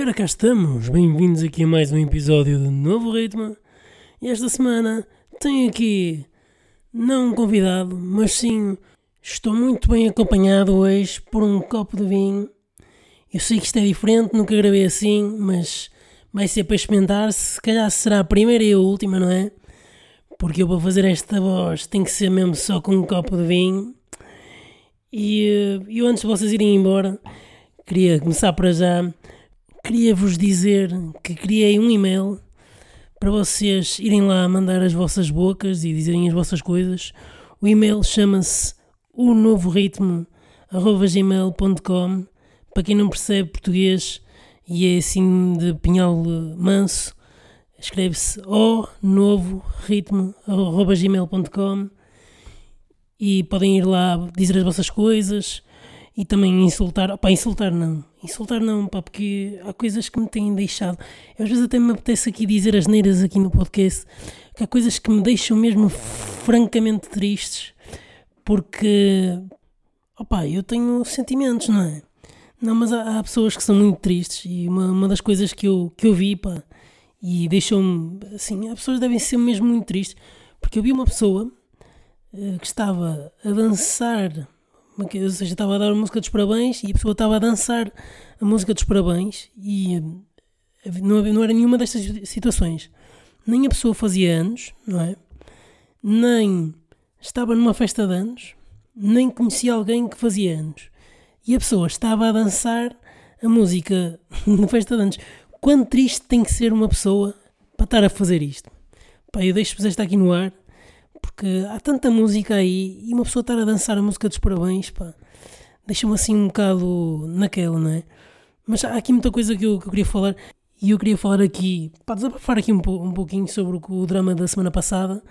E ora cá estamos, bem-vindos aqui a mais um episódio de Novo Ritmo. E esta semana tenho aqui, não um convidado, mas sim, estou muito bem acompanhado hoje por um copo de vinho. Eu sei que isto é diferente, nunca gravei assim, mas vai ser para experimentar, se calhar será a primeira e a última, não é? Porque eu para fazer esta voz tem que ser mesmo só com um copo de vinho. E eh, eu antes de vocês irem embora, queria começar para já queria vos dizer que criei um e-mail para vocês irem lá mandar as vossas bocas e dizerem as vossas coisas. O e-mail chama-se o novo ritmo gmail.com para quem não percebe português e é assim de pinhal manso escreve-se o novo ritmo gmail.com e podem ir lá dizer as vossas coisas e também insultar, opá, insultar não, insultar não, pá, porque há coisas que me têm deixado, eu, às vezes até me apetece aqui dizer as neiras aqui no podcast, que há coisas que me deixam mesmo francamente tristes, porque, opá, eu tenho sentimentos, não é? Não, mas há, há pessoas que são muito tristes e uma, uma das coisas que eu, que eu vi, pá, e deixou-me, assim, as pessoas devem ser mesmo muito tristes, porque eu vi uma pessoa uh, que estava a dançar ou seja, estava a dar a música dos parabéns e a pessoa estava a dançar a música dos parabéns e eh, não, não era nenhuma destas situações. Nem a pessoa fazia anos, não é? Nem estava numa festa de anos, nem conhecia alguém que fazia anos. E a pessoa estava a dançar a música na festa de anos. Quão triste tem que ser uma pessoa para estar a fazer isto? Pá, eu deixo-vos esta aqui no ar porque há tanta música aí e uma pessoa estar a dançar a música dos parabéns, pá, deixa-me assim um bocado naquela, não é? Mas há aqui muita coisa que eu, que eu queria falar e eu queria falar aqui, para desabafar aqui um, um pouquinho sobre o, o, drama da semana passada,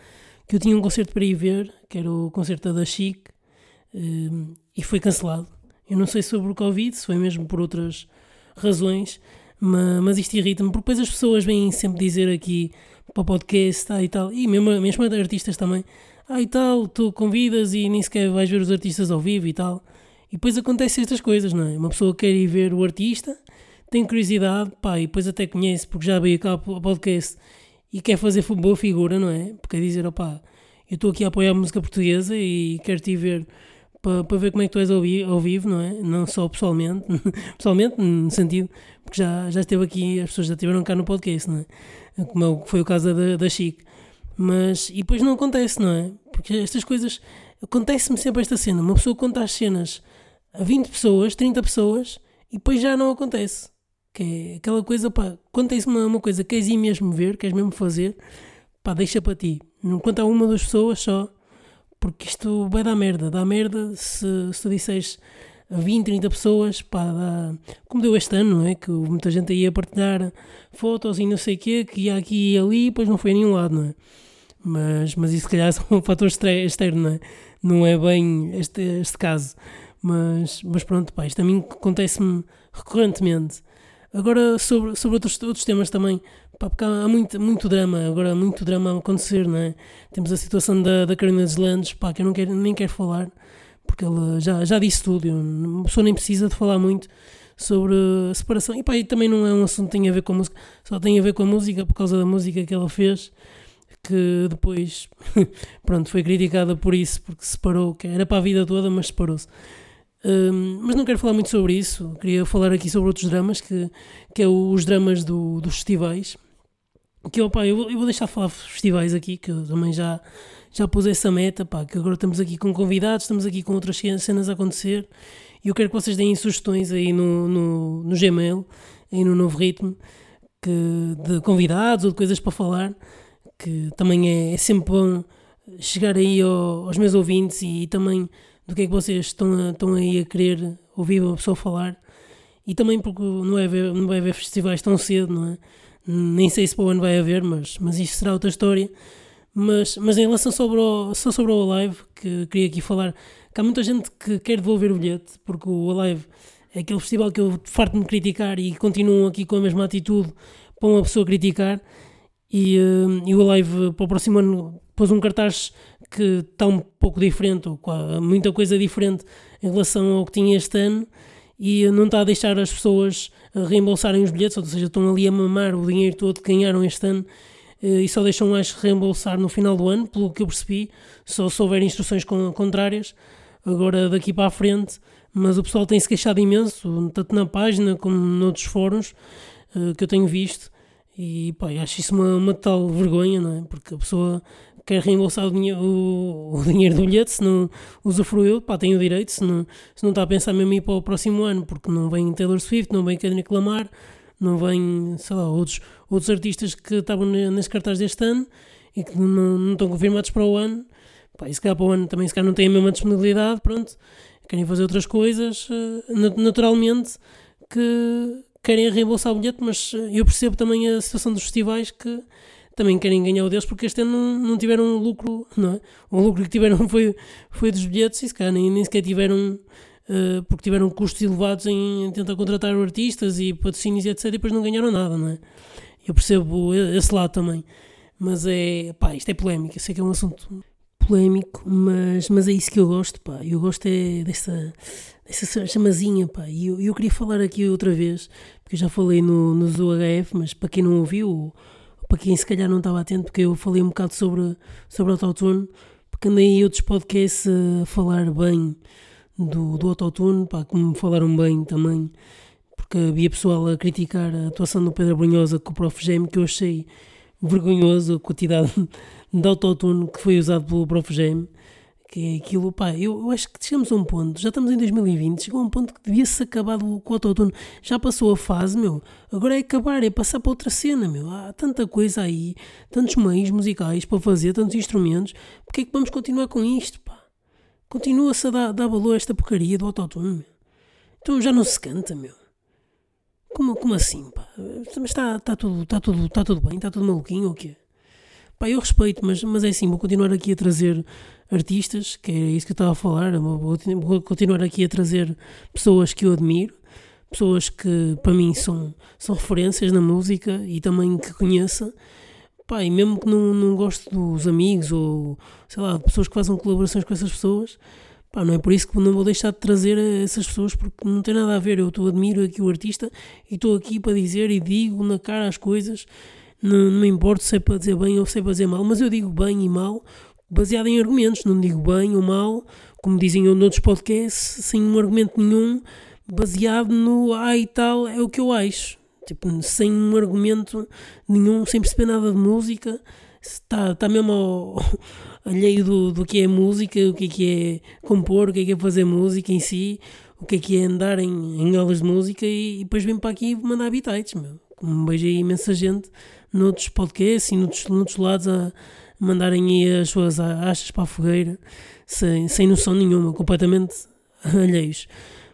que eu tinha um concerto para ir ver, que era o concerto da Chic, um, e foi cancelado. Eu não sei sobre o Covid, se foi mesmo por outras razões, mas, mas isto irrita-me, porque depois as pessoas vêm sempre dizer aqui para o podcast ah, e tal, e mesmo, mesmo artistas também, ah e tal, tu convidas e nem sequer vais ver os artistas ao vivo e tal. E depois acontecem estas coisas, não é? Uma pessoa quer ir ver o artista, tem curiosidade, pá, e depois até conhece, porque já veio cá ao podcast e quer fazer boa figura, não é? Porque é dizer, opá, eu estou aqui a apoiar a música portuguesa e quero te ver para, para ver como é que tu és ao, vi ao vivo, não é? Não só pessoalmente, pessoalmente, no sentido, porque já, já esteve aqui, as pessoas já estiveram cá no podcast, não é? Como é foi o caso da, da Chic. Mas, e depois não acontece, não é? Porque estas coisas, acontece-me sempre esta cena, uma pessoa conta as cenas a 20 pessoas, 30 pessoas, e depois já não acontece. Que é aquela coisa, pá, quando tens uma, uma coisa que queres ir mesmo ver, queres mesmo fazer, pá, deixa para ti. Não conta uma ou duas pessoas só, porque isto vai dar merda. Dá merda se, se tu disseres a 20, 30 pessoas, pá, dá, como deu este ano, não é? Que muita gente ia partilhar fotos e não sei o quê, que ia aqui e ali e depois não foi a nenhum lado, não é? Mas, mas isso, se calhar, é um fator externo, não é? Não é bem este, este caso. Mas, mas pronto, pá, isto a mim acontece-me recorrentemente. Agora, sobre, sobre outros, outros temas também, Pá, porque há muito, muito drama, agora há muito drama a acontecer, não é? Temos a situação da, da Carolina dos Landes, pá, que eu não quero, nem quero falar, porque ela já, já disse tudo, uma pessoa nem precisa de falar muito sobre a separação. E pá, e também não é um assunto que tem a ver com a música, só tem a ver com a música por causa da música que ela fez, que depois, pronto, foi criticada por isso, porque se separou, que era para a vida toda, mas separou-se. Um, mas não quero falar muito sobre isso, queria falar aqui sobre outros dramas, que, que é os dramas do, dos festivais. Que opa, eu, eu vou deixar de falar festivais aqui, que eu também já, já pus essa meta, pá, que agora estamos aqui com convidados, estamos aqui com outras cenas a acontecer. E eu quero que vocês deem sugestões aí no, no, no Gmail, aí no novo ritmo, que, de convidados ou de coisas para falar, que também é, é sempre bom chegar aí ao, aos meus ouvintes e, e, também do que é que vocês estão, estão aí a querer ouvir uma pessoa falar e também porque não vai haver, não vai haver festivais tão cedo, não é? nem sei se para o ano vai haver, mas, mas isto será outra história. Mas, mas em relação sobre o, só sobre o Alive, que queria aqui falar, que há muita gente que quer devolver o bilhete, porque o Alive é aquele festival que eu farto de me criticar e continuam aqui com a mesma atitude para uma pessoa criticar. E, uh, e o Alive para o próximo ano pôs um cartaz que está um pouco diferente, ou muita coisa diferente em relação ao que tinha este ano. e não está a deixar as pessoas reembolsarem os bilhetes, ou seja, estão ali a mamar o dinheiro todo que ganharam este ano e só deixam mais reembolsar no final do ano, pelo que eu percebi, só se houver instruções contrárias, agora daqui para a frente, mas o pessoal tem-se queixado imenso, tanto na página como noutros fóruns que eu tenho visto, e pá, acho isso uma, uma tal vergonha, não é? Porque a pessoa quer reembolsar o dinheiro, o, o dinheiro do bilhete, se não usufruiu, pá, tem o direito, se não, se não está a pensar mesmo ir para o próximo ano, porque não vem Taylor Swift, não vem Kendrick Lamar, não vem, sei lá, outros, outros artistas que estavam nesse cartaz deste ano e que não, não estão confirmados para o ano, pá, e se calhar para o ano também se calhar não têm a mesma disponibilidade, pronto, querem fazer outras coisas, eh, naturalmente que querem reembolsar o bilhete, mas eh, eu percebo também a situação dos festivais que também querem ganhar o deles porque este ano não, não tiveram lucro, não é? O lucro que tiveram foi, foi dos bilhetes e se calhar nem, nem sequer tiveram, uh, porque tiveram custos elevados em tentar contratar artistas e patrocínios e etc. e depois não ganharam nada, não é? Eu percebo esse lado também. Mas é, pá, isto é polémico, eu sei que é um assunto polémico, mas, mas é isso que eu gosto, pá. Eu gosto é dessa, dessa chamazinha, pá. E eu, eu queria falar aqui outra vez, porque eu já falei no, no ZooHF, mas para quem não ouviu, para quem se calhar não estava atento, porque eu falei um bocado sobre, sobre autotune, porque andei em outros podcasts a falar bem do, do autotune, pá, como falaram bem também, porque havia pessoal a criticar a atuação do Pedro Brunhosa com o Prof. Gem, que eu achei vergonhoso a quantidade de autotune que foi usado pelo Prof. Gem, que é aquilo, pá, eu, eu, acho que chegamos a um ponto, já estamos em 2020, chegou a um ponto que devia-se acabar com o autotune, já passou a fase, meu, agora é acabar, é passar para outra cena, meu, há tanta coisa aí, tantos meios musicais para fazer, tantos instrumentos, porque é que vamos continuar com isto, pá? Continua-se a dar, dar valor a esta porcaria do autotune, meu. Então já não se canta, meu. Como, como assim, pá? Mas está, tudo, está, tudo, está tudo bem? Está tudo maluquinho ou quê? Pá, eu respeito, mas, mas é assim, vou continuar aqui a trazer artistas, que é isso que eu estava a falar, vou, continuar aqui a trazer pessoas que eu admiro, pessoas que para mim são, são referências na música e também que conheça. Pá, e mesmo que não, não goste dos amigos ou sei lá, pessoas que façam colaborações com essas pessoas, Pá, não é por isso que não vou deixar de trazer essas pessoas porque não tem nada a ver. Eu estou admiro aqui o artista e estou aqui para dizer e digo na cara as coisas. Não, não me importo se é para dizer bem ou se é para dizer mal, mas eu digo bem e mal baseado em argumentos. Não digo bem ou mal, como dizem noutros podcasts, sem um argumento nenhum, baseado no ah e tal, é o que eu acho. Tipo, sem um argumento nenhum, sem perceber nada de música está, está mesmo ao, alheio do, do que é música, o que é que é compor, o que é que é fazer música em si, o que é que é andar em, em aulas de música e, e depois vem para aqui mandar habitats, meu. Como aí imensa gente noutros podcasts e noutros, noutros lados a mandarem aí as suas achas para a fogueira sem, sem noção nenhuma, completamente alheios.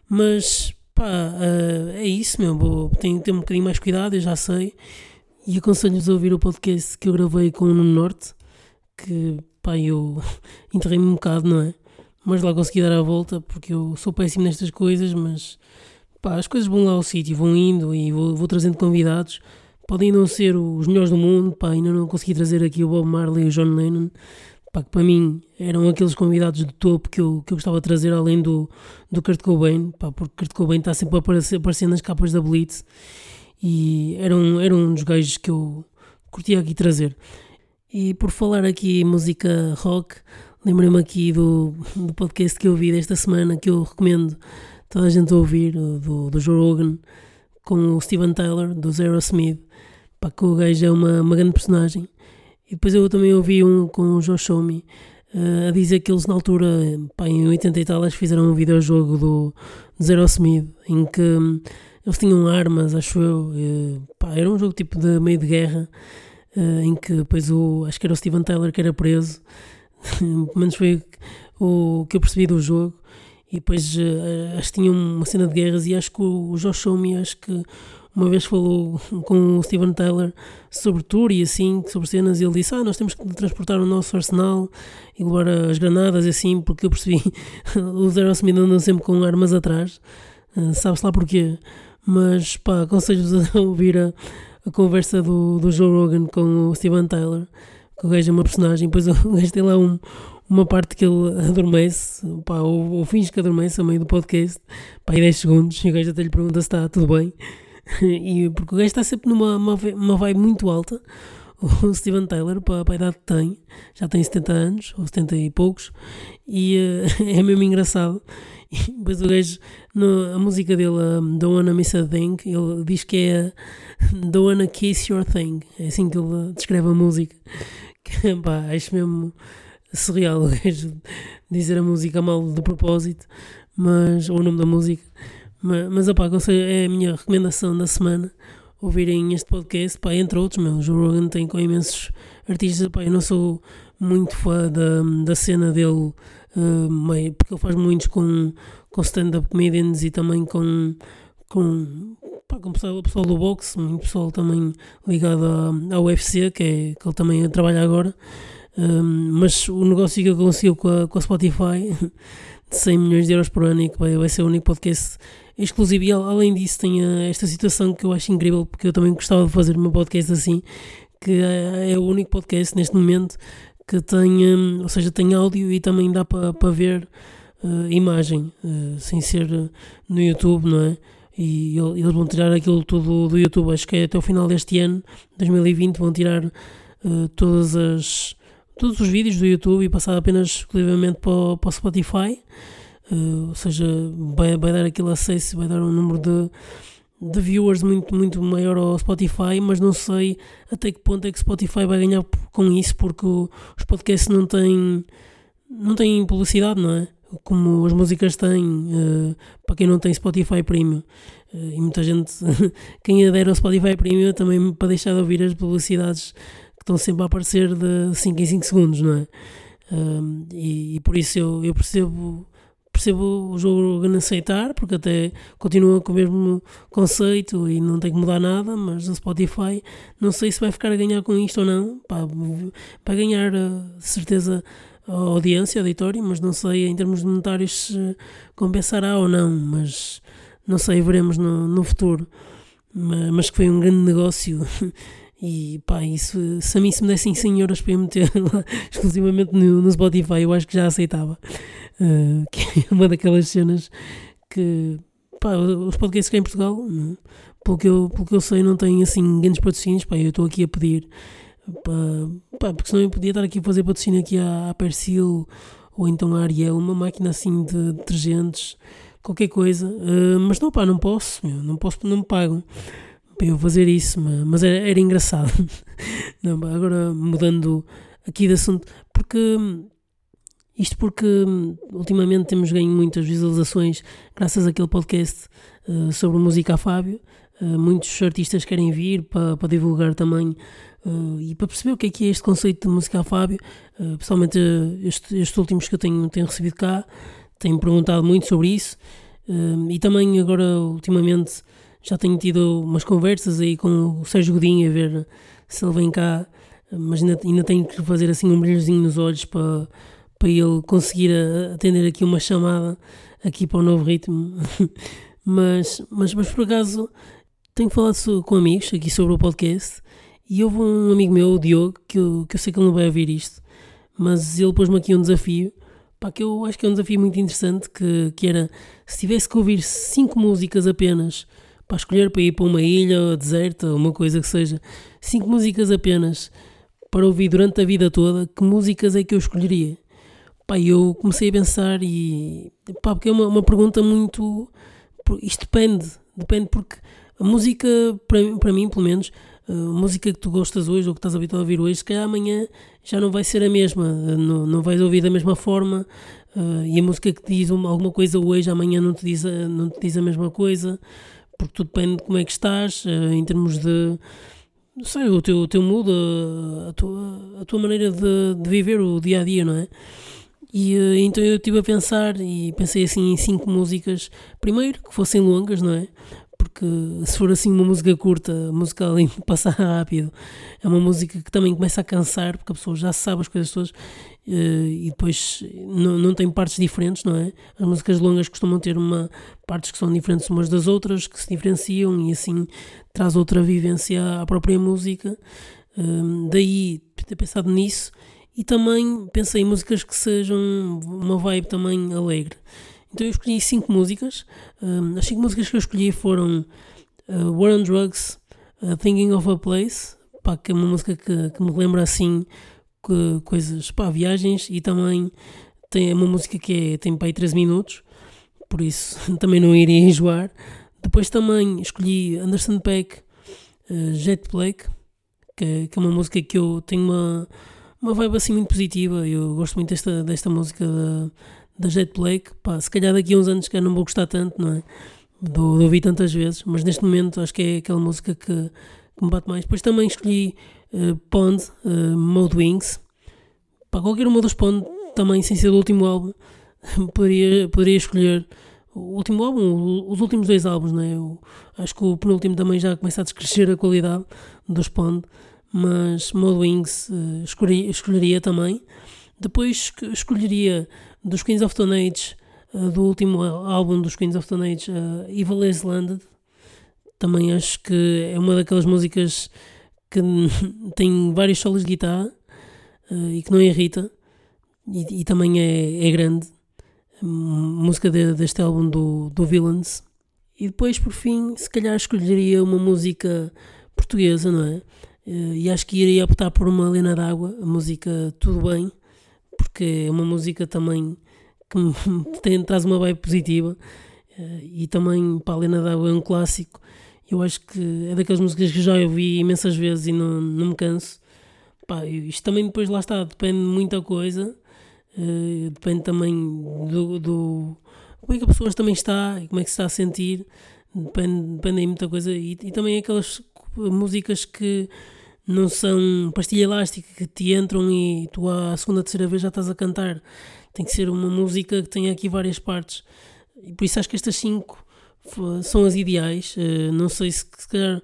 Mas pá, uh, é isso, meu. Vou, tenho que ter um bocadinho mais cuidado, eu já sei. E aconselho-vos a ouvir o podcast que eu gravei com o Nuno Norte, que pá, eu enterrei-me um bocado, não é? Mas lá consegui dar a volta, porque eu sou péssimo nestas coisas, mas pá, as coisas vão lá ao sítio, vão indo e vou, vou, trazendo convidados. Podem não ser os melhores do mundo, pá, ainda não consegui trazer aqui o Bob Marley e o John Lennon, pá, que para mim eram aqueles convidados de topo que eu, que eu gostava de trazer além do, do Kurt Cobain, pá, porque Kurt Cobain está sempre a aparecer, aparecer nas capas da Blitz e era um, era um dos gajos que eu curtia aqui trazer. E por falar aqui em música rock, lembrei-me aqui do, do podcast que eu vi desta semana que eu recomendo toda a gente a ouvir, do, do Joe Rogan, com o Steven Tyler, do Zero Smith. Pá, que o gajo é uma, uma grande personagem. E depois eu também ouvi um com o Josh Homme uh, a dizer que eles na altura, pá, em 80 e tal, eles fizeram um videojogo do, do Zero Smith em que eles tinham armas, acho eu. E, pá, era um jogo tipo de meio de guerra, uh, em que depois o. Acho que era o Steven Tyler que era preso. Pelo menos foi o que eu percebi do jogo. E depois uh, acho que tinham uma cena de guerras e acho que o, o Josh Homme, acho que uma vez falou com o Steven Tyler sobre tour e assim, sobre cenas, e ele disse: Ah, nós temos que transportar o nosso arsenal e levar as granadas e assim, porque eu percebi os Aerosmith andam sempre com armas atrás, uh, sabe-se lá porquê. Mas pá, aconselho-vos a ouvir a, a conversa do, do Joe Rogan com o Steven Tyler, que o gajo é uma personagem, depois o gajo tem lá um, uma parte que ele adormece, pá, ou, ou finge que adormece a meio do podcast, pá, e 10 segundos, e o gajo até lhe pergunta se está tudo bem, e, porque o gajo está sempre numa uma, uma vibe muito alta, o Steven Tyler, para, para a idade que tem, já tem 70 anos, ou 70 e poucos, e uh, é mesmo engraçado. E depois o gajo, no, a música dele, um, Don't Wanna Miss a Thing, ele diz que é Don't Wanna Kiss Your Thing, é assim que ele descreve a música. Que, pá, acho mesmo surreal dizer a música mal de propósito, mas, ou o nome da música. Mas, mas opá, é a minha recomendação da semana ouvirem este podcast, pá, entre outros, meu, o Joe Rogan tem com imensos artistas, pá, eu não sou muito fã da, da cena dele, uh, meio, porque ele faz muitos com, com stand-up comedians e também com, com, pá, com pessoal, pessoal do boxe, muito pessoal também ligado à, ao UFC, que, é, que ele também trabalha agora, uh, mas o negócio que ele conseguiu com a, com a Spotify, de 100 milhões de euros por ano, e que vai, vai ser o único podcast exclusivo. E além disso, tem esta situação que eu acho incrível, porque eu também gostava de fazer meu podcast assim, que é, é o único podcast neste momento que tem, hum, ou seja, tem áudio e também dá para pa ver uh, imagem, uh, sem ser no YouTube, não é? E eles vão tirar aquilo tudo do YouTube, acho que é até o final deste ano, 2020, vão tirar uh, todas as, todos os vídeos do YouTube e passar apenas exclusivamente para, para o Spotify. Uh, ou seja, vai, vai dar aquele acesso, vai dar um número de, de viewers muito, muito maior ao Spotify, mas não sei até que ponto é que Spotify vai ganhar com isso, porque o, os podcasts não têm, não têm publicidade, não é? Como as músicas têm, uh, para quem não tem Spotify Premium. Uh, e muita gente, quem adere ao Spotify Premium também para deixar de ouvir as publicidades estão sempre a aparecer de 5 em 5 segundos, não é? e, e, por isso eu, eu percebo percebo o jogo a aceitar, porque até continua com o mesmo conceito e não tem que mudar nada, mas o Spotify não sei se vai ficar a ganhar com isto ou não. Vai ganhar eh, de certeza a audiência, auditório, mas não sei em termos monetários se compensará ou não, mas não sei, veremos no, no futuro. Mas, mas que foi um grande negócio E pá, isso, se a mim se me dessem 100 euros para eu meter exclusivamente no, no Spotify, eu acho que já aceitava. Uh, que é uma daquelas cenas que pá, os podcasts cá em Portugal, pelo, que eu, pelo que eu sei, não têm assim grandes patrocínios. Pá, eu estou aqui a pedir, pá, pá, porque senão eu podia estar aqui a fazer patrocínio aqui à, à Persil ou então à Ariel, uma máquina assim de detergentes, qualquer coisa. Uh, mas não, pá, não posso, meu, não posso, não me pagam para eu fazer isso, mas era, era engraçado. Não, agora mudando aqui de assunto, porque isto porque ultimamente temos ganho muitas visualizações graças àquele podcast uh, sobre música a Fábio. Uh, muitos artistas querem vir para, para divulgar também uh, e para perceber o que é que é este conceito de música a Fábio. Uh, pessoalmente, este, estes últimos que eu tenho, tenho recebido cá, tenho perguntado muito sobre isso. e também agora, ultimamente, já tenho tido umas conversas aí com o Sérgio Godinho a ver se ele vem cá, mas ainda, ainda tenho que fazer assim um brilhozinho nos olhos para, para ele conseguir atender aqui uma chamada aqui para o novo ritmo. mas, mas, mas por acaso tenho falado com amigos aqui sobre o podcast e houve um amigo meu, o Diogo, que eu, que eu sei que ele não vai ouvir isto, mas ele pôs-me aqui um desafio, pá, que eu acho que é um desafio muito interessante, que, que era, se tivesse que ouvir cinco músicas apenas para escolher para ir para uma ilha deserta, uma coisa que seja, cinco músicas apenas para ouvir durante a vida toda, que músicas é que eu escolheria? Pá, eu comecei a pensar e pá, porque é uma, uma pergunta muito. Isto depende, depende porque a música, para, para mim, pelo menos, a música que tu gostas hoje ou que estás habituado a ouvir hoje, se calhar amanhã já não vai ser a mesma, não, não vais ouvir da mesma forma. Uh, e a música que diz uma, alguma coisa hoje, amanhã não te, diz não te diz a mesma coisa porque tudo depende de como é que estás, uh, em termos de. Não sei, o teu, o teu mood, a, tua, a tua maneira de, de viver o dia a dia, não é? E uh, então eu estive a pensar e pensei assim em cinco músicas. Primeiro, que fossem longas, não é? Porque se for assim uma música curta, música além de passar rápido, é uma música que também começa a cansar, porque a pessoa já sabe as coisas todas e depois não, não tem partes diferentes, não é? As músicas longas costumam ter uma, partes que são diferentes umas das outras, que se diferenciam e assim traz outra vivência à própria música. Uh, daí ter pensado nisso e também pensei em músicas que sejam uma vibe também alegre. Então eu escolhi cinco músicas. Um, as cinco músicas que eu escolhi foram uh, War on Drugs, uh, Thinking of a Place, pá, que é uma música que, que me lembra assim coisas, pá, viagens e também tem uma música que é, tem pá, 13 minutos, por isso também não iria enjoar. Depois também escolhi Anderson Peck, uh, Jet Black, que, que, é uma música que eu tenho uma, uma vibe assim muito positiva. Eu gosto muito desta, desta música da, da Jet Black. Pá, se calhar daqui a uns anos que não vou gostar tanto, não é? De ouvir tantas vezes, mas neste momento acho que é aquela música que, que me bate mais. Depois também escolhi uh, Pond, uh, Mode Wings. Pá, qualquer uma dos Pond, também sem ser do último álbum, poderia, poderia escolher o último álbum, os últimos dois álbuns, né? Eu acho que o penúltimo também já começa a descrescer a qualidade dos Pond, mas Mode Wings uh, escolheria, escolheria também. Depois escolheria dos Queens of Stone Age, uh, do último álbum dos Queens of Stone Age, uh, Evil is Landed. Também acho que é uma daquelas músicas que tem vários solos de guitarra uh, e que não irrita. E, e também é, é grande. Música de, deste álbum do, do Villains. E depois, por fim, se calhar escolheria uma música portuguesa, não é? E acho que iria optar por uma Lena d'Água, a música Tudo Bem porque é uma música também que me tem, traz uma vibe positiva eh, e também para a Lena D'Água é um clássico. Eu acho que é daquelas músicas que já ouvi imensas vezes e não, não me canso. Pá, isto também depois lá está, depende de muita coisa, uh, depende também do, do, como é que a pessoa também está e como é que se está a sentir, depende, depende de muita coisa e, e também aquelas músicas que não são pastilha elástica que te entram e tu à segunda, terceira vez já estás a cantar. Tem que ser uma música que tenha aqui várias partes. E por isso acho que estas cinco são as ideais. Uh, não sei se, se calhar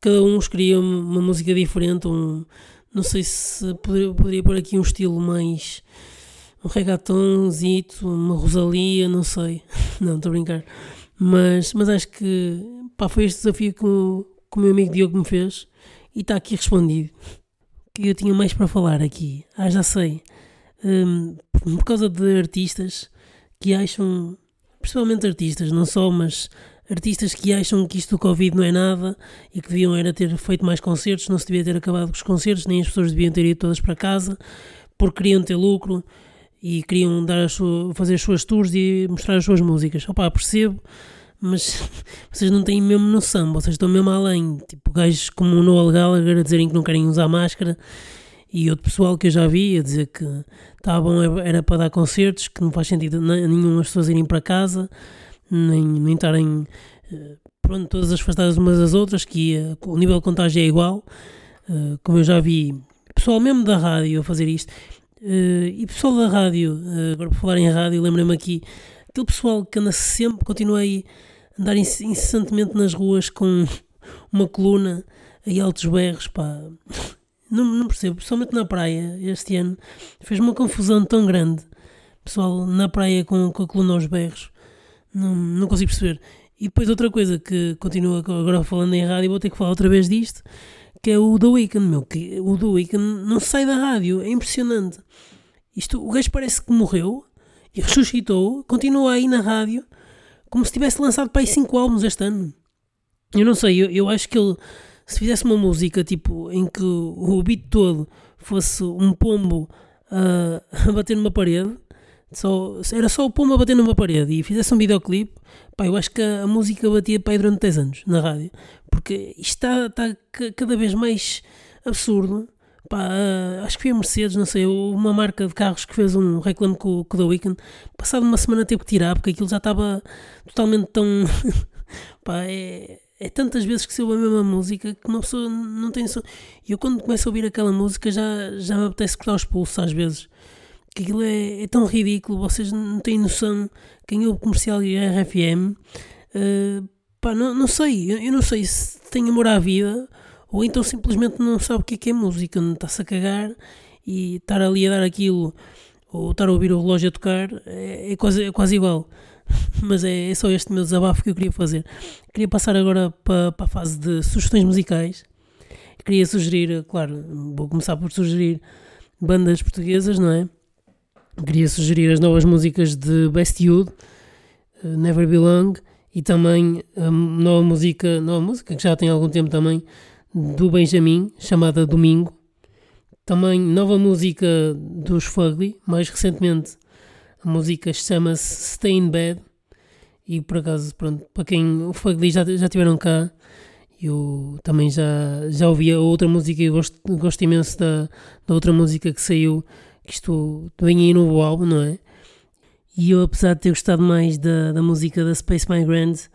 cada um escolheria uma música diferente. Um, não sei se poderia, poderia pôr aqui um estilo mais. um reggaetonzito, uma Rosalia, não sei. não, estou a brincar. Mas, mas acho que pá, foi este desafio que o, que o meu amigo Diogo me fez e está aqui respondido. Que eu tinha mais para falar aqui. Ah, já sei. Um, por causa de artistas que acham, principalmente artistas, não só, mas artistas que acham que isto do Covid não é nada e que deviam era ter feito mais concertos, não se devia ter acabado com os concertos, nem as pessoas deviam ter ido todas para casa, porque queriam ter lucro e queriam dar sua, fazer as suas tours e mostrar as suas músicas. Opá, percebo mas vocês não têm mesmo noção, vocês estão mesmo além. Tipo, gajos como o Noel Gallagher a dizerem que não querem usar máscara e outro pessoal que eu já vi a dizer que estava bom, era para dar concertos, que não faz sentido nenhum as pessoas irem para casa, nem, nem estarem eh, pronto, todas afastadas umas das outras, que ia, o nível de contágio é igual, uh, como eu já vi pessoal mesmo da rádio a fazer isto. Uh, e pessoal da rádio, agora por falar em rádio, lembrei-me aqui, aquele pessoal que anda sempre, continua aí andar incessantemente nas ruas com uma coluna e altos berros, pá. Não, não percebo, principalmente na praia, este ano, fez uma confusão tão grande. Pessoal na praia com, com a coluna aos berros, não, não consigo perceber. E depois outra coisa que continua agora falando em rádio, vou ter que falar outra vez disto, que é o The Weeknd, meu, que o The Weeknd não sai da rádio, é impressionante. Isto, o gajo parece que morreu e ressuscitou, continua aí na rádio como se tivesse lançado para aí 5 álbuns este ano. Eu não sei, eu, eu acho que ele, se fizesse uma música tipo em que o beat todo fosse um pombo uh, a bater numa parede, só, era só o pombo a bater numa parede e fizesse um videoclipe, pá, eu acho que a, a música batia aí durante 10 anos na rádio, porque isto está, está cada vez mais absurdo Pá, uh, acho que foi a Mercedes, não sei, uma marca de carros que fez um reclame com, com o The Weeknd. Passado uma semana teve que tirar porque aquilo já estava totalmente tão. pá, é, é tantas vezes que se ouve a mesma música que uma pessoa não tem noção. E eu quando começo a ouvir aquela música já, já me apetece cortar os pulsos às vezes. Que aquilo é, é tão ridículo, vocês não têm noção. Quem ouve comercial e RFM, uh, pá, não, não sei, eu, eu não sei se tem amor à vida ou então simplesmente não sabe o que é, que é música, está-se a cagar e estar ali a dar aquilo ou estar a ouvir o relógio a tocar é, é quase, é quase igual. Mas é, é, só este meu desabafo que eu queria fazer. Queria passar agora para, para a fase de sugestões musicais. Queria sugerir, claro, vou começar por sugerir bandas portuguesas, não é? Queria sugerir as novas músicas de Best Youth, uh, Never Belong, e também a nova música, nova música que já tem algum tempo também, do Benjamin, chamada Domingo. Também nova música dos Fugly, mais recentemente a música chama-se Stay in Bed. E por acaso, pronto, para quem o Fugly já, já tiveram cá, eu também já, já ouvi a outra música e gosto, gosto imenso da, da outra música que saiu, que isto vem aí novo álbum, não é? E eu, apesar de ter gostado mais da, da música da Space Migrant,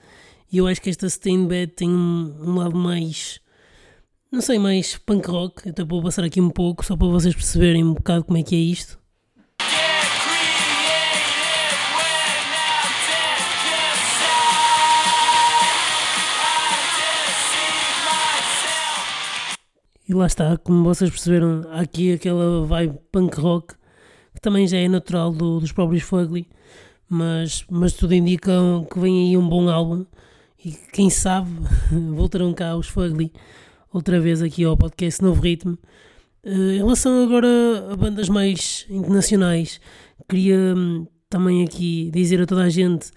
eu acho que esta Stay Bed tem um, um lado mais não sei, mais punk rock. Até vou passar aqui um pouco só para vocês perceberem um bocado como é que é isto. E lá está, como vocês perceberam, há aqui aquela vibe punk rock que também já é natural do, dos próprios Fugly, mas, mas tudo indica que vem aí um bom álbum e quem sabe voltarão cá os Fugly outra vez aqui ao podcast Novo Ritmo. Uh, em relação agora a bandas mais internacionais, queria um, também aqui dizer a toda a gente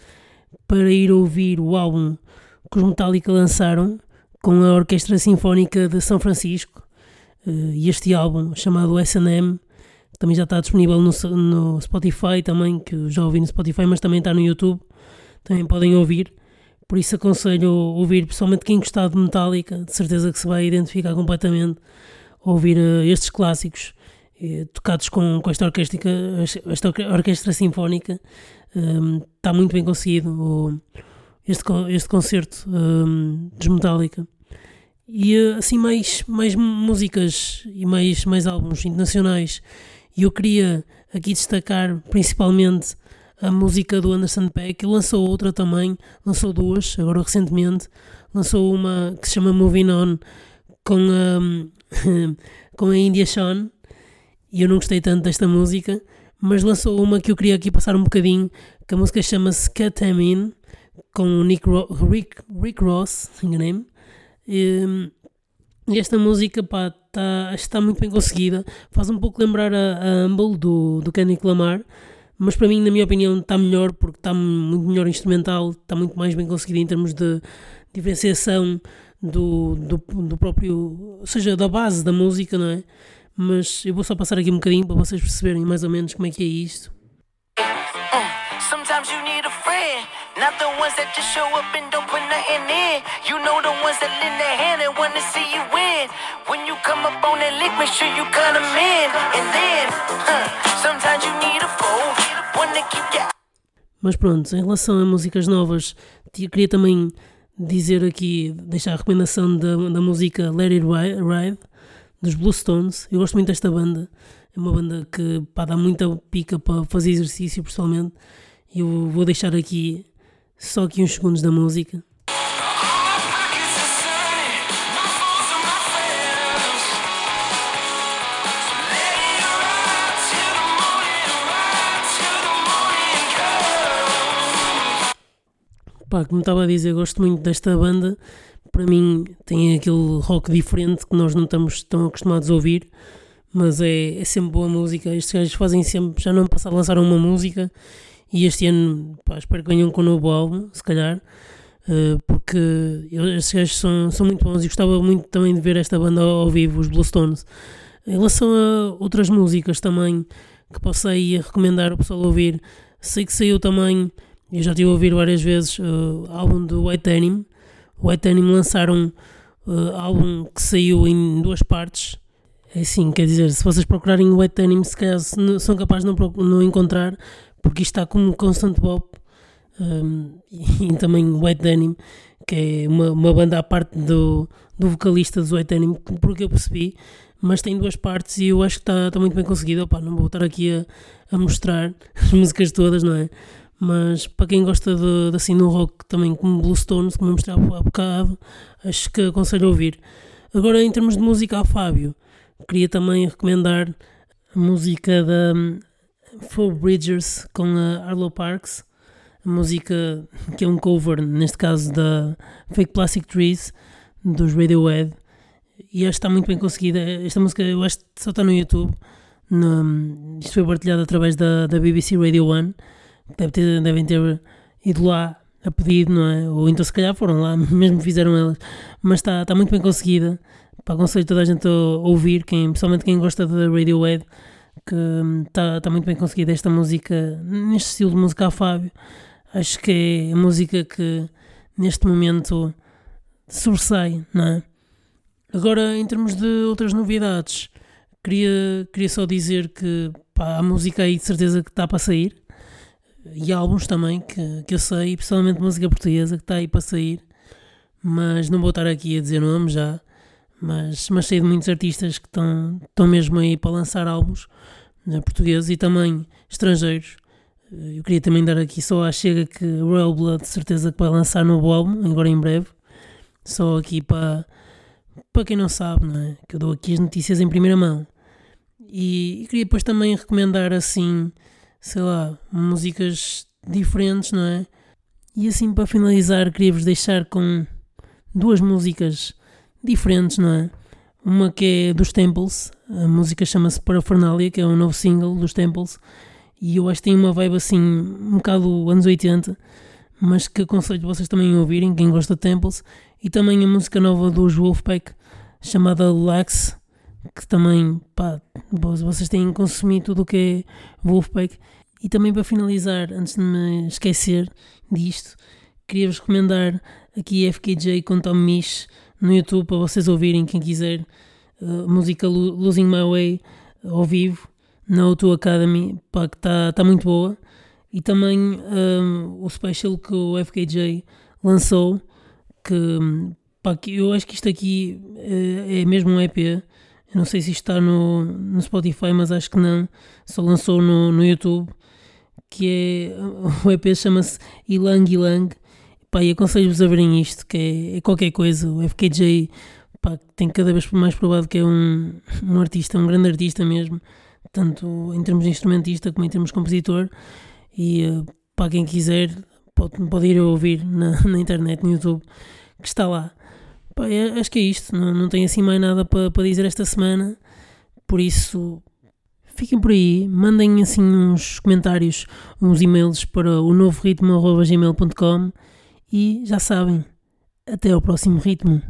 para ir ouvir o álbum que os Metallica lançaram com a Orquestra Sinfónica de São Francisco. Uh, e este álbum, chamado SM, também já está disponível no, no Spotify, também, que já ouvi no Spotify, mas também está no YouTube. Também podem ouvir. Por isso aconselho ouvir, principalmente quem gostar de Metallica, de certeza que se vai identificar completamente ouvir uh, estes clássicos uh, tocados com, com esta, orquestra, esta orquestra sinfónica. Um, está muito bem conseguido o, este, este concerto um, dos Metallica. E uh, assim mais, mais músicas e mais, mais álbuns internacionais. E eu queria aqui destacar principalmente a música do Anderson Peck, lançou outra também, lançou duas, agora recentemente, lançou uma que se chama Moving On com a, com a India Sean, e eu não gostei tanto desta música, mas lançou uma que eu queria aqui passar um bocadinho, que a música chama-se Cut Em In, com o Nick Ro Rick, Rick Ross, enganei-me, e, e esta música, tá, está muito bem conseguida, faz um pouco lembrar a, a Humble do, do Kendrick Lamar, mas para mim, na minha opinião, está melhor porque está muito melhor instrumental, está muito mais bem conseguido em termos de diferenciação do, do, do próprio, ou seja, da base da música, não é? Mas eu vou só passar aqui um bocadinho para vocês perceberem mais ou menos como é que é isto. Sometimes you need friend, not the ones that just show up and don't put nothing in. You know the ones that lend hand and want to see you win. When you come up on that lick, make sure you cut them in. And then, huh, sometimes you need a foe. Mas pronto, em relação a músicas novas, queria também dizer aqui, deixar a recomendação da, da música Let It Ride, dos Bluestones. Eu gosto muito desta banda. É uma banda que pá, dá muita pica para fazer exercício, pessoalmente. Eu vou deixar aqui só aqui uns segundos da música. Pá, como estava a dizer, gosto muito desta banda. Para mim, tem aquele rock diferente que nós não estamos tão acostumados a ouvir, mas é, é sempre boa música. Estes gajos fazem sempre, já não passar a lançar uma música e este ano pá, espero que venham com um novo álbum, se calhar, uh, porque estes gajos são, são muito bons e gostava muito também de ver esta banda ao, ao vivo, os Bluestones. Em relação a outras músicas também que posso aí recomendar o pessoal ouvir, sei que saiu também eu já estive a ouvir várias vezes uh, o álbum do White Denim. O White Denim lançaram uh, álbum que saiu em duas partes. É assim, quer dizer, se vocês procurarem o White Denim, se calhar são capazes de não, não encontrar, porque isto está como Constant Pop um, e, também White Denim, que é uma, uma banda à parte do, do vocalista do White Denim, porque eu percebi, mas tem duas partes e eu acho que está, está muito bem conseguido. Opa, não vou estar aqui a, a mostrar as músicas todas, não é? Mas para quem gosta de, de assim no rock também como Bluestones, como eu mostrei há bocado, acho que aconselho a ouvir. Agora em termos de música a Fábio, queria também recomendar a música da Four Bridgers com a Arlo Parks, a música que é um cover, neste caso da Fake Plastic Trees, dos Radiohead, e esta está muito bem conseguida. Esta música eu acho que só está no YouTube, No, isto foi partilhado através da, da BBC Radio 1, deve ter, devem ter ido lá a pedido, não é? Ou então se calhar foram lá, mesmo fizeram elas, mas está tá muito bem conseguida. Para aconselho toda a gente a ouvir, quem, principalmente quem gosta da Radiohead, que está tá muito bem conseguida esta música, neste estilo de música a Fábio. Acho que é a música que neste momento sobressai, não é? Agora, em termos de outras novidades, queria, queria só dizer que pá, a música aí de certeza que está para sair e álbuns também que, que eu sei, principalmente música portuguesa que está aí para sair, mas não vou estar aqui a dizer nomes já, mas, mas sei de muitos artistas que estão, estão mesmo aí para lançar álbuns né, portugueses e também estrangeiros. Eu queria também dar aqui só à chega que Royal Blood de certeza que vai lançar novo álbum, agora em breve. Só aqui para, para quem não sabe, não é? Que eu dou aqui as notícias em primeira mão. E, e queria depois também recomendar assim, sei lá, músicas diferentes, não é? E assim para finalizar, queria-vos deixar com duas músicas diferentes, não é? Uma que é dos Temples, a música chama-se Parafernalia, que é um novo single dos Temples, e eu acho que tem uma vibe assim, um bocado anos 80, mas que aconselho vocês também ouvirem, quem gosta de Temples, e também a música nova dos Wolfpack, chamada Lax, que também, pá, vocês têm consumido tudo o que é Wolfpack. E também para finalizar, antes de me esquecer disto, queria-vos recomendar aqui FKJ com Tom Misch no YouTube para vocês ouvirem, quem quiser, uh, música Losing My Way ao vivo na O2 Academy, pá, que está tá muito boa. E também um, o special que o FKJ lançou, que, pá, que eu acho que isto aqui é, é mesmo um EP. Eu não sei se está no, no Spotify, mas acho que não. Só lançou no, no YouTube. Que é. O EP chama-se Ilang Ilang Pá, e aconselho-vos a verem isto, que é, é qualquer coisa. O FKJ pá, tem cada vez mais provado que é um, um artista, um grande artista mesmo, tanto em termos de instrumentista como em termos de compositor. E uh, para quem quiser, pode, pode ir ouvir na, na internet, no YouTube, que está lá. Pá, é, acho que é isto, não, não tenho assim mais nada para, para dizer esta semana, por isso fiquem por aí, mandem assim uns comentários, uns e-mails para o novo ritmo.gmail.com e já sabem, até ao próximo ritmo.